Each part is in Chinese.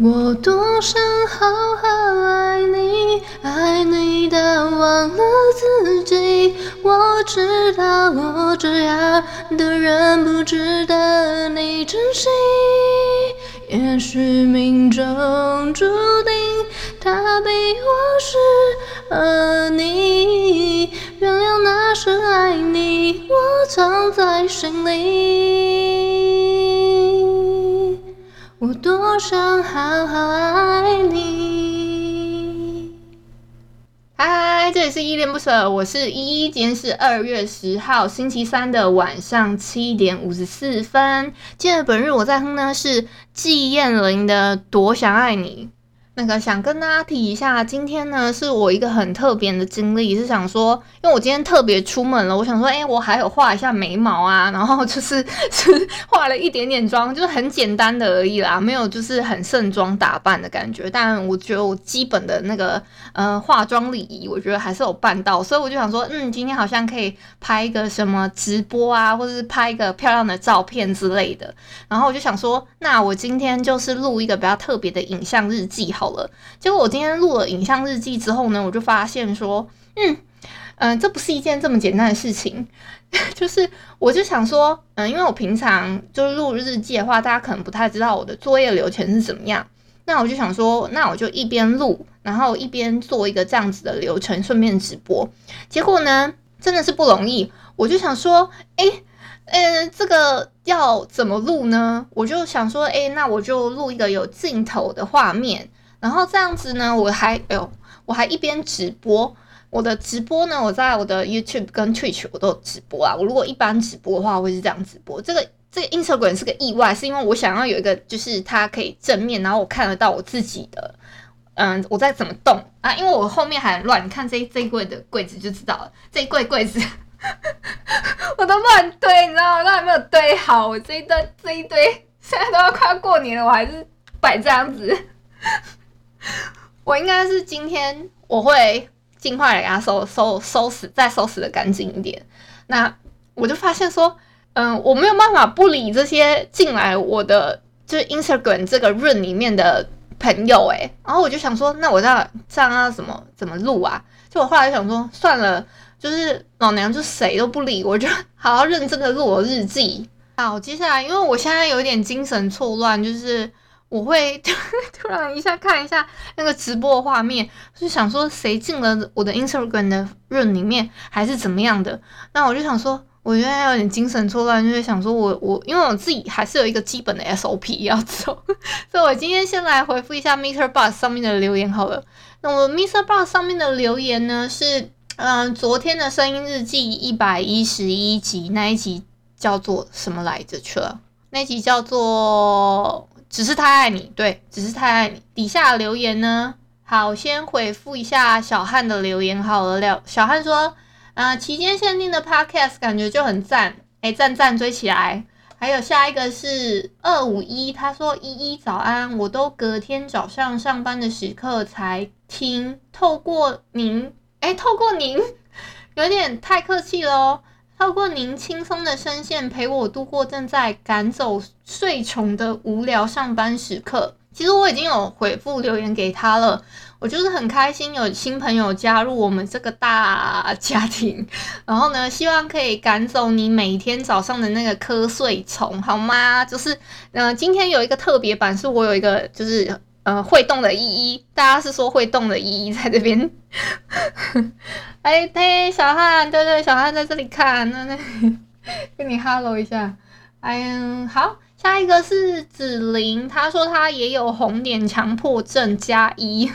我多想好好爱你，爱你到忘了自己。我知道我这样的人不值得你珍惜。也许命中注定他比我适合你。原谅那时爱你，我藏在心里。我多想好好爱你。嗨，这里是依恋不舍，我是依依。今天是二月十号星期三的晚上七点五十四分。今天本日我在哼呢是季燕玲的《多想爱你》。那个想跟大家提一下，今天呢是我一个很特别的经历，是想说，因为我今天特别出门了，我想说，哎，我还有画一下眉毛啊，然后就是 是画了一点点妆，就是很简单的而已啦，没有就是很盛装打扮的感觉。但我觉得我基本的那个呃化妆礼仪，我觉得还是有办到，所以我就想说，嗯，今天好像可以拍一个什么直播啊，或者是拍一个漂亮的照片之类的。然后我就想说，那我今天就是录一个比较特别的影像日记，好了。结果我今天录了影像日记之后呢，我就发现说，嗯嗯、这不是一件这么简单的事情。就是我就想说，嗯，因为我平常就是录日记的话，大家可能不太知道我的作业流程是怎么样。那我就想说，那我就一边录，然后一边做一个这样子的流程，顺便直播。结果呢，真的是不容易。我就想说，哎，呃，这个要怎么录呢？我就想说，哎，那我就录一个有镜头的画面。然后这样子呢，我还哎呦，我还一边直播。我的直播呢，我在我的 YouTube 跟 Twitch 我都有直播啊。我如果一般直播的话，我会是这样直播。这个这个 Instagram 是个意外，是因为我想要有一个，就是它可以正面，然后我看得到我自己的，嗯，我在怎么动啊？因为我后面还很乱，你看这这一柜的柜子就知道了。这一柜柜子 我都乱堆，你知道吗？都还没有堆好。我这一堆这一堆，现在都要快要过年了，我还是摆这样子。我应该是今天我会尽快来给它收收收拾，再收拾的干净一点。那我就发现说，嗯，我没有办法不理这些进来我的就是 Instagram 这个 room 里面的朋友诶，然后我就想说，那我这样这样要怎么怎么录啊？就我后来想说，算了，就是老娘就谁都不理，我就好好认真的录我日记。好，接下来因为我现在有点精神错乱，就是。我会 突然一下看一下那个直播画面，就想说谁进了我的 Instagram 的 room 里面，还是怎么样的？那我就想说，我现在有点精神错乱，就是想说我我因为我自己还是有一个基本的 SOP 要走，所以我今天先来回复一下 MixerBox 上面的留言好了。那我 MixerBox 上面的留言呢是，嗯、昨天的声音日记一百一十一集那一集叫做什么来着去了？那集叫做。只是太爱你，对，只是太爱你。底下留言呢？好，先回复一下小汉的留言好了。了，小汉说，呃，期间限定的 podcast 感觉就很赞，哎，赞赞追起来。还有下一个是二五一，他说依依早安，我都隔天早上上班的时刻才听，透过您，哎，透过您，有点太客气了哦。透过您轻松的声线陪我度过正在赶走睡虫的无聊上班时刻。其实我已经有回复留言给他了，我就是很开心有新朋友加入我们这个大家庭。然后呢，希望可以赶走你每天早上的那个瞌睡虫，好吗？就是，嗯、今天有一个特别版，是我有一个就是。呃，会动的依依，大家是说会动的依依在这边。哎，对，小汉，对对，小汉在这里看，那那跟你哈喽一下。哎呀，好，下一个是紫菱，她说她也有红点强迫症加一。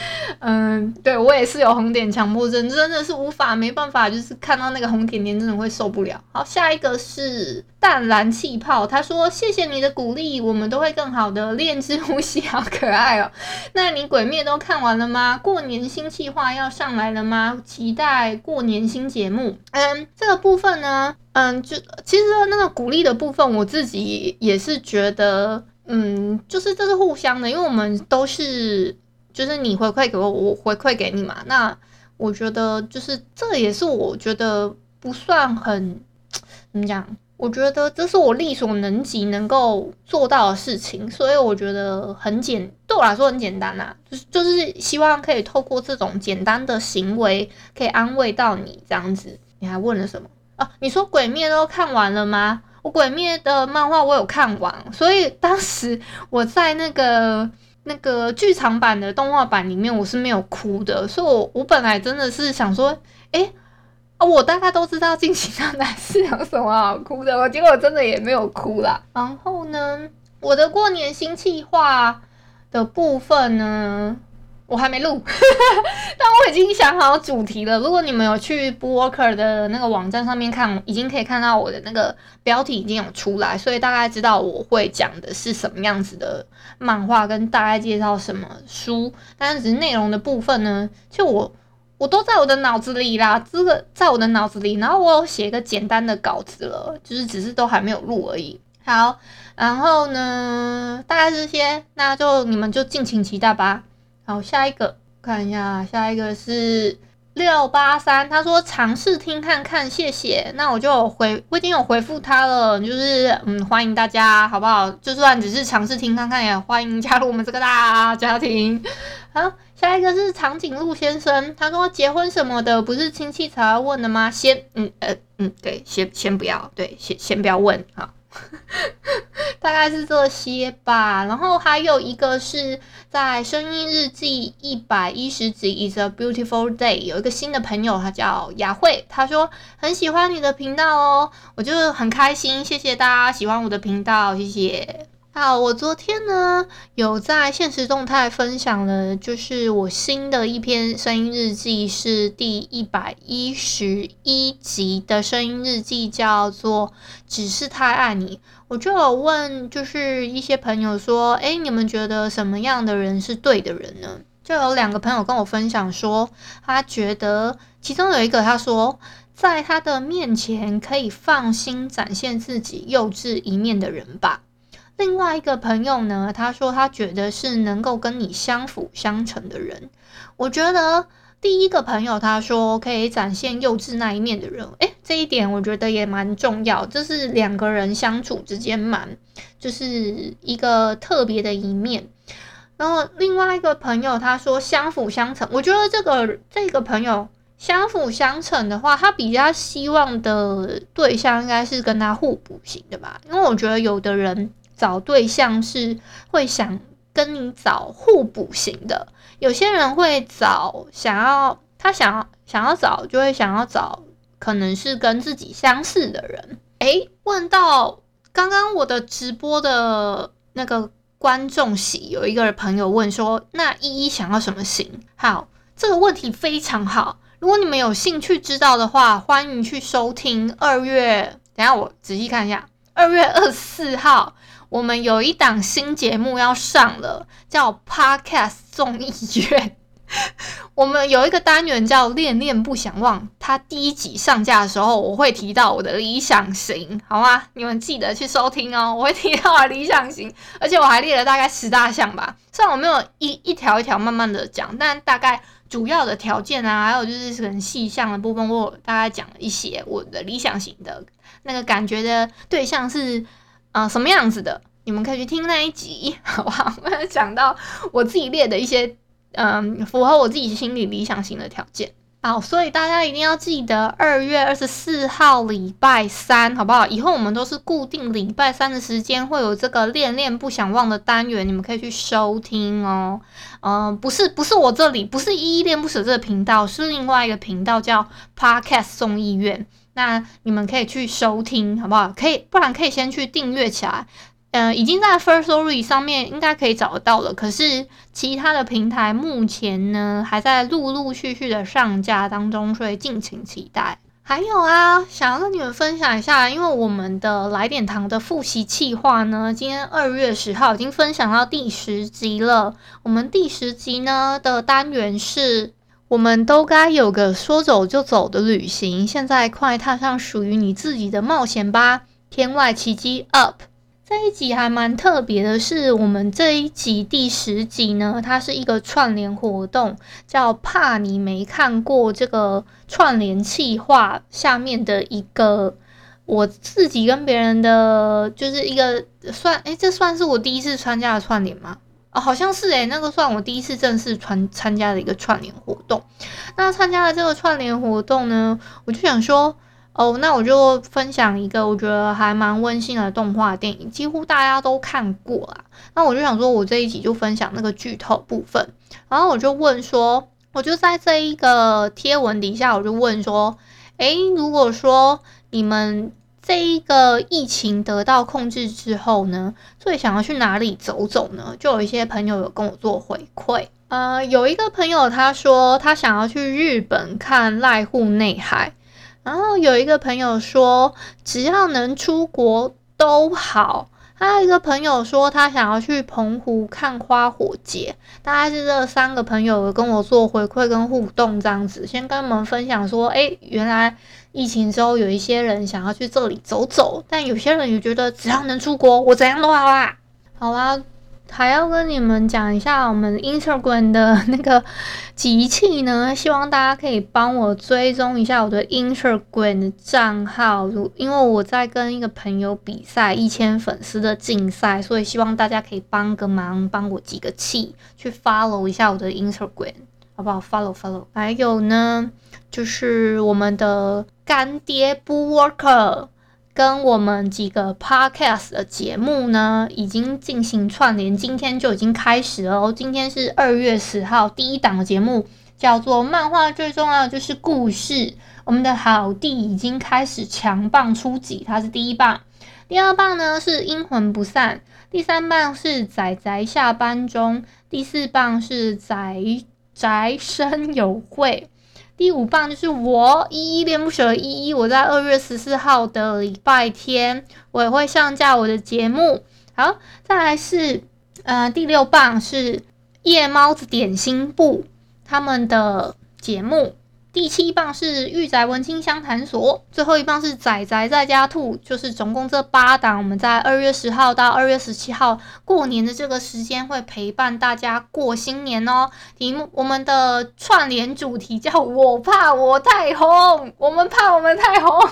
嗯，对我也是有红点强迫症，真的是无法没办法，就是看到那个红点点真的会受不了。好，下一个是淡蓝气泡，他说谢谢你的鼓励，我们都会更好的。练之呼吸好可爱哦。那你鬼灭都看完了吗？过年新计划要上来了吗？期待过年新节目。嗯，这个部分呢，嗯，就其实那个鼓励的部分，我自己也是觉得，嗯，就是这是互相的，因为我们都是。就是你回馈给我，我回馈给你嘛。那我觉得就是这也是我觉得不算很怎么讲，我觉得这是我力所能及能够做到的事情，所以我觉得很简，对我来说很简单呐、啊。就是就是希望可以透过这种简单的行为，可以安慰到你这样子。你还问了什么啊？你说鬼灭都看完了吗？我鬼灭的漫画我有看完，所以当时我在那个。那个剧场版的动画版里面，我是没有哭的，所以我我本来真的是想说，哎、欸，我大概都知道进行到哪是有什么好哭的，我结果真的也没有哭啦。然后呢，我的过年新计划的部分呢，我还没录，但我已经想好主题了。如果你们有去 Booker 的那个网站上面看，已经可以看到我的那个标题已经有出来，所以大概知道我会讲的是什么样子的漫画，跟大概介绍什么书。但是只是内容的部分呢，就我我都在我的脑子里啦，这个在我的脑子里，然后我有写一个简单的稿子了，就是只是都还没有录而已。好，然后呢，大概这些，那就你们就敬请期待吧。好，下一个看一下，下一个是六八三，他说尝试听看看，谢谢。那我就回，我已经有回复他了，就是嗯，欢迎大家，好不好？就算只是尝试听看看，也欢迎加入我们这个大家庭。好，下一个是长颈鹿先生，他说结婚什么的，不是亲戚才要问的吗？先，嗯呃嗯，对，先先不要，对，先先不要问，好。大概是这些吧，然后还有一个是在声音日记一百一十集 Is a beautiful day，有一个新的朋友，他叫雅慧，他说很喜欢你的频道哦，我就很开心，谢谢大家喜欢我的频道，谢谢。好，我昨天呢有在现实动态分享了，就是我新的一篇声音日记，是第一百一十一集的声音日记，叫做《只是太爱你》。我就有问，就是一些朋友说，哎，你们觉得什么样的人是对的人呢？就有两个朋友跟我分享说，他觉得其中有一个他说，在他的面前可以放心展现自己幼稚一面的人吧。另外一个朋友呢，他说他觉得是能够跟你相辅相成的人。我觉得第一个朋友他说可以展现幼稚那一面的人，诶，这一点我觉得也蛮重要。这是两个人相处之间蛮就是一个特别的一面。然后另外一个朋友他说相辅相成，我觉得这个这个朋友相辅相成的话，他比较希望的对象应该是跟他互补型的吧，因为我觉得有的人。找对象是会想跟你找互补型的，有些人会找想要他想要想要找就会想要找可能是跟自己相似的人。诶，问到刚刚我的直播的那个观众席，有一个朋友问说：“那依依想要什么型？”好，这个问题非常好。如果你们有兴趣知道的话，欢迎去收听二月。等下我仔细看一下，二月二十四号。我们有一档新节目要上了，叫 Podcast 综艺院。我们有一个单元叫“恋恋不想忘”，它第一集上架的时候，我会提到我的理想型，好吗？你们记得去收听哦。我会提到我的理想型，而且我还列了大概十大项吧。虽然我没有一一条一条慢慢的讲，但大概主要的条件啊，还有就是很细项的部分，我大概讲了一些我的理想型的那个感觉的对象是。啊、什么样子的？你们可以去听那一集，好不好？我讲到我自己列的一些，嗯，符合我自己心里理想型的条件。好，所以大家一定要记得二月二十四号礼拜三，好不好？以后我们都是固定礼拜三的时间会有这个恋恋不想忘的单元，你们可以去收听哦。嗯，不是，不是我这里，不是依依恋不舍这个频道，是另外一个频道叫 Podcast 综艺院。那你们可以去收听，好不好？可以，不然可以先去订阅起来。呃，已经在 First Story 上面应该可以找得到了。可是其他的平台目前呢，还在陆陆续续的上架当中，所以敬请期待。还有啊，想要跟你们分享一下，因为我们的来点糖的复习计划呢，今天二月十号已经分享到第十集了。我们第十集呢的单元是，我们都该有个说走就走的旅行，现在快踏上属于你自己的冒险吧！天外奇迹 Up。这一集还蛮特别的是，我们这一集第十集呢，它是一个串联活动，叫“怕你没看过”这个串联企划下面的一个我自己跟别人的，就是一个算，诶，这算是我第一次参加的串联吗？哦，好像是诶，那个算我第一次正式参参加的一个串联活动。那参加了这个串联活动呢，我就想说。哦，那我就分享一个我觉得还蛮温馨的动画电影，几乎大家都看过啦。那我就想说，我这一集就分享那个剧透部分。然后我就问说，我就在这一个贴文底下，我就问说，诶，如果说你们这一个疫情得到控制之后呢，最想要去哪里走走呢？就有一些朋友有跟我做回馈。呃，有一个朋友他说他想要去日本看濑户内海。然后有一个朋友说，只要能出国都好。还有一个朋友说，他想要去澎湖看花火节。大概是这三个朋友跟我做回馈跟互动这样子，先跟我们分享说，诶，原来疫情之后有一些人想要去这里走走，但有些人也觉得只要能出国，我怎样都好啦。好啦。还要跟你们讲一下我们 Instagram 的那个集气呢，希望大家可以帮我追踪一下我的 Instagram 的账号，因为我在跟一个朋友比赛一千粉丝的竞赛，所以希望大家可以帮个忙，帮我集个气，去 follow 一下我的 Instagram，好不好？follow follow。还有呢，就是我们的干爹 Bookwalker。跟我们几个 podcast 的节目呢，已经进行串联，今天就已经开始了哦。今天是二月十号，第一档的节目叫做《漫画最重要的就是故事》。我们的好弟已经开始强棒出击，他是第一棒，第二棒呢是阴魂不散，第三棒是宅宅下班中，第四棒是宅宅生有会。第五棒就是我依依恋不舍依依，我在二月十四号的礼拜天，我也会上架我的节目。好，再来是，呃，第六棒是夜猫子点心部他们的节目。第七棒是御宅文青相谈所，最后一棒是仔仔在家兔，就是总共这八档，我们在二月十号到二月十七号过年的这个时间会陪伴大家过新年哦。题目我们的串联主题叫我怕我太红，我们怕我们太红，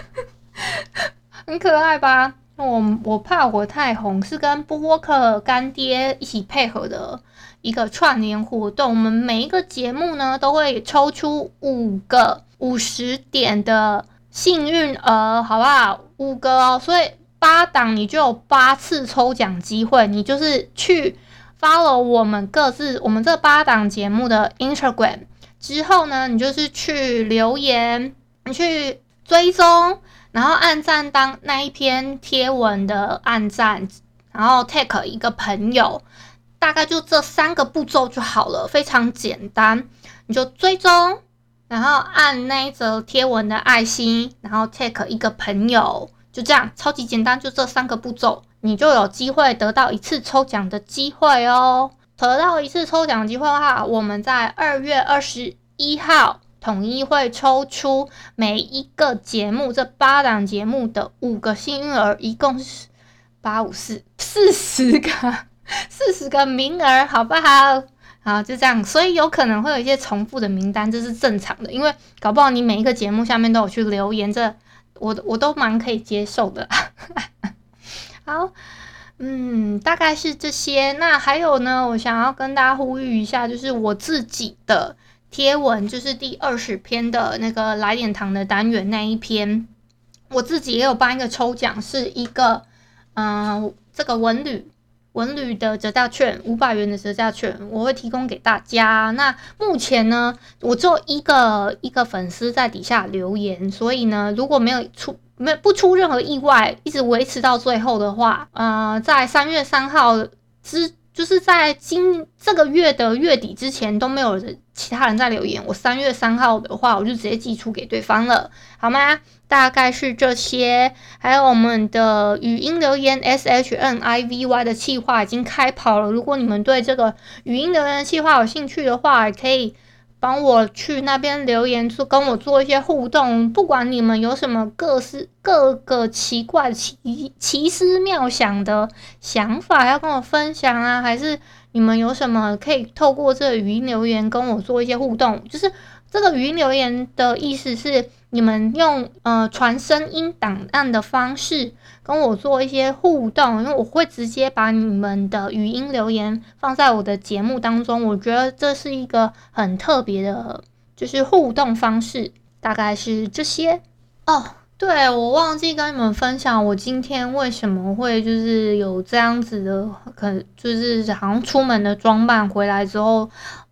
很可爱吧？我我怕我太红是跟波克干爹一起配合的。一个串联活动，我们每一个节目呢都会抽出五个五十点的幸运儿，好不好？五个哦，所以八档你就有八次抽奖机会。你就是去 follow 我们各自我们这八档节目的 Instagram 之后呢，你就是去留言，你去追踪，然后按赞当那一篇贴文的按赞，然后 take 一个朋友。大概就这三个步骤就好了，非常简单。你就追踪，然后按那一则贴文的爱心，然后 take 一个朋友，就这样，超级简单，就这三个步骤，你就有机会得到一次抽奖的机会哦。得到一次抽奖机会的话，我们在二月二十一号统一会抽出每一个节目这八档节目的五个幸运儿，一共是八五四四十个。四十个名额，好不好？好，就这样。所以有可能会有一些重复的名单，这是正常的，因为搞不好你每一个节目下面都有去留言，这我我都蛮可以接受的。好，嗯，大概是这些。那还有呢，我想要跟大家呼吁一下，就是我自己的贴文，就是第二十篇的那个来点糖的单元那一篇，我自己也有办一个抽奖，是一个嗯、这个文旅。文旅的折价券，五百元的折价券，我会提供给大家。那目前呢，我做一个一个粉丝在底下留言，所以呢，如果没有出没不出任何意外，一直维持到最后的话，呃，在三月三号之，就是在今这个月的月底之前都没有人其他人在留言，我三月三号的话，我就直接寄出给对方了，好吗？大概是这些，还有我们的语音留言 S H N I V Y 的计划已经开跑了，如果你们对这个语音留言的计划有兴趣的话，可以。帮我去那边留言，做跟我做一些互动。不管你们有什么各式各个奇怪奇奇思妙想的想法要跟我分享啊，还是你们有什么可以透过这语音留言跟我做一些互动？就是这个语音留言的意思是。你们用呃传声音档案的方式跟我做一些互动，因为我会直接把你们的语音留言放在我的节目当中。我觉得这是一个很特别的，就是互动方式，大概是这些哦。对，我忘记跟你们分享，我今天为什么会就是有这样子的，可就是好像出门的装扮，回来之后。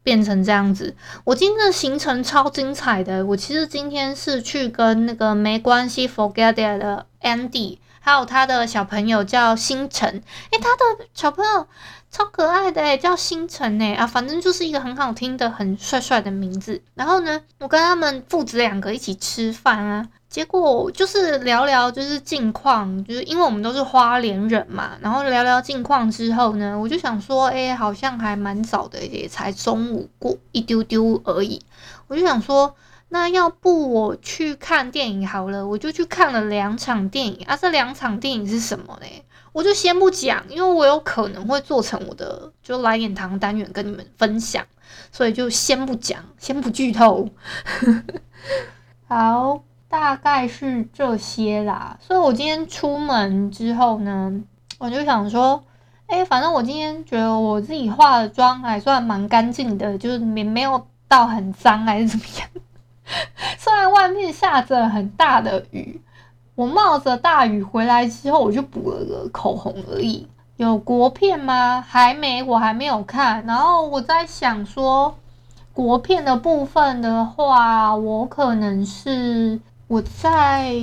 变成这样子，我今天的行程超精彩的。我其实今天是去跟那个没关系 Forget It 的 Andy，还有他的小朋友叫星辰。诶、他的小朋友超可爱的诶，叫星辰诶啊，反正就是一个很好听的、很帅帅的名字。然后呢，我跟他们父子两个一起吃饭啊。结果就是聊聊，就是近况，就是因为我们都是花莲人嘛，然后聊聊近况之后呢，我就想说，哎，好像还蛮早的，也才中午过一丢丢而已。我就想说，那要不我去看电影好了，我就去看了两场电影啊。这两场电影是什么呢？我就先不讲，因为我有可能会做成我的就来点糖单元跟你们分享，所以就先不讲，先不剧透。好。大概是这些啦，所以我今天出门之后呢，我就想说，哎，反正我今天觉得我自己化的妆还算蛮干净的，就是没没有到很脏还是怎么样。虽然外面下着很大的雨，我冒着大雨回来之后，我就补了个口红而已。有国片吗？还没，我还没有看。然后我在想说，国片的部分的话，我可能是。我再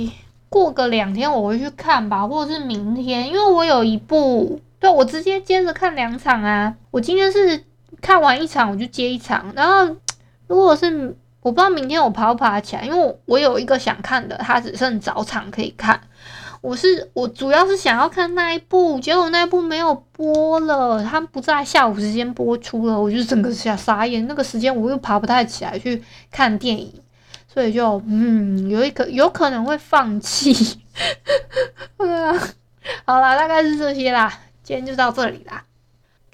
过个两天我会去看吧，或者是明天，因为我有一部，对，我直接接着看两场啊。我今天是看完一场我就接一场，然后如果是我不知道明天我爬不爬起来，因为我有一个想看的，它只剩早场可以看。我是我主要是想要看那一部，结果那一部没有播了，它不在下午时间播出了，我就整个傻傻眼。那个时间我又爬不太起来去看电影。所以就嗯，有一个有可能会放弃。好啦，大概是这些啦，今天就到这里啦。